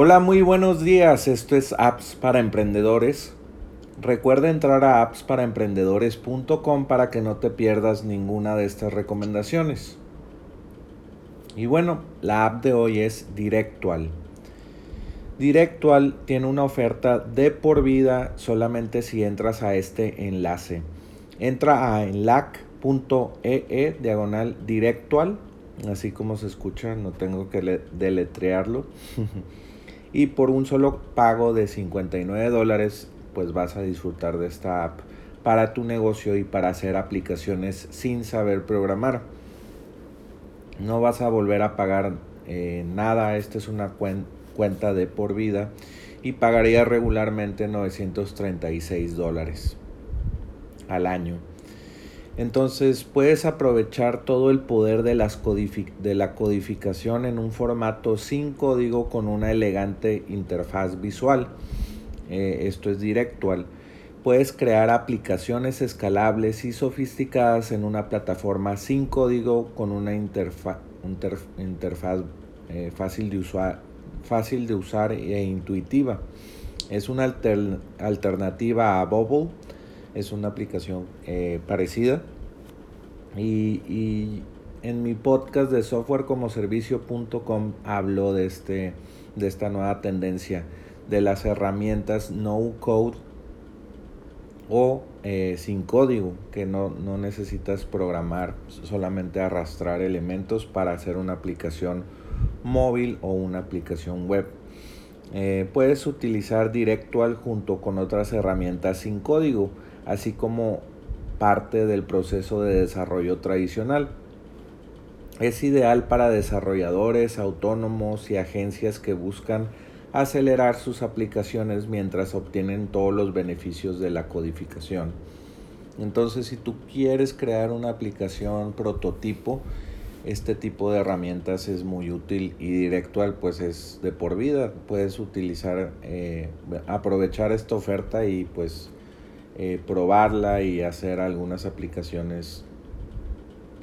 Hola, muy buenos días. Esto es Apps para Emprendedores. Recuerda entrar a appsparaemprendedores.com para que no te pierdas ninguna de estas recomendaciones. Y bueno, la app de hoy es Directual. Directual tiene una oferta de por vida solamente si entras a este enlace. Entra a enlac.ee e diagonal directual, así como se escucha, no tengo que deletrearlo. y por un solo pago de 59 dólares pues vas a disfrutar de esta app para tu negocio y para hacer aplicaciones sin saber programar. No vas a volver a pagar eh, nada, esta es una cuenta de por vida y pagaría regularmente 936 dólares al año. Entonces puedes aprovechar todo el poder de, las de la codificación en un formato sin código con una elegante interfaz visual. Eh, esto es directual. Puedes crear aplicaciones escalables y sofisticadas en una plataforma sin código con una interfaz eh, fácil, de usar, fácil de usar e intuitiva. Es una alternativa a Bubble es una aplicación eh, parecida. Y, en mi podcast de softwarecomoservicio.com hablo de, este, de esta nueva tendencia de las herramientas no code o eh, sin código, que no, necesitas programar, solamente arrastrar elementos para hacer una aplicación móvil o una aplicación web. Eh, puedes utilizar Directual junto con otras herramientas sin código así como parte del proceso de desarrollo tradicional. Es ideal para desarrolladores autónomos y agencias que buscan acelerar sus aplicaciones mientras obtienen todos los beneficios de la codificación. Entonces, si tú quieres crear una aplicación prototipo, este tipo de herramientas es muy útil y directual, pues es de por vida. Puedes utilizar, eh, aprovechar esta oferta y pues eh, probarla y hacer algunas aplicaciones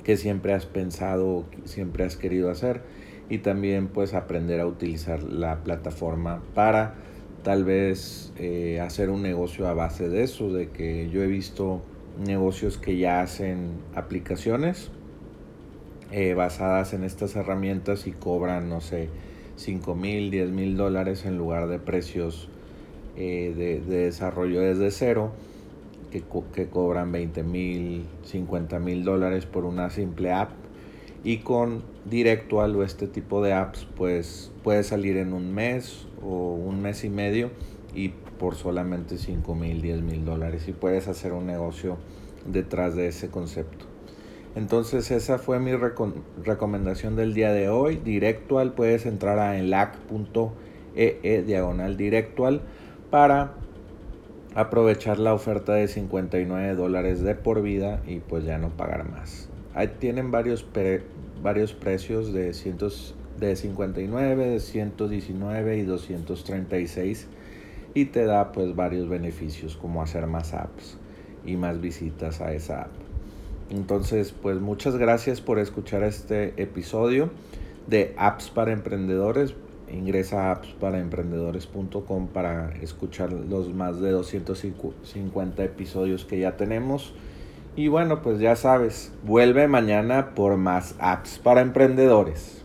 que siempre has pensado, siempre has querido hacer. Y también pues aprender a utilizar la plataforma para tal vez eh, hacer un negocio a base de eso, de que yo he visto negocios que ya hacen aplicaciones eh, basadas en estas herramientas y cobran, no sé, 5 mil, 10 mil dólares en lugar de precios de, de desarrollo desde cero que, cobran 20 mil, 50 mil dólares por una simple app. Y con Directual o este tipo de apps, pues puede salir en un mes o un mes y medio y por solamente 5 mil, 10 mil dólares. Y puedes hacer un negocio detrás de ese concepto. Entonces esa fue mi recomendación del día de hoy. Directual, puedes entrar a enlac.ee e diagonal directual para aprovechar la oferta de 59 dólares de por vida y pues ya no pagar más. Ahí tienen varios, varios precios de, cientos, de 59, de 119 y 236 y te da pues varios beneficios como hacer más apps y más visitas a esa app. Entonces pues muchas gracias por escuchar este episodio de apps para emprendedores. Ingresa a appsparaemprendedores.com para escuchar los más de 250 episodios que ya tenemos. Y bueno, pues ya sabes, vuelve mañana por más apps para emprendedores.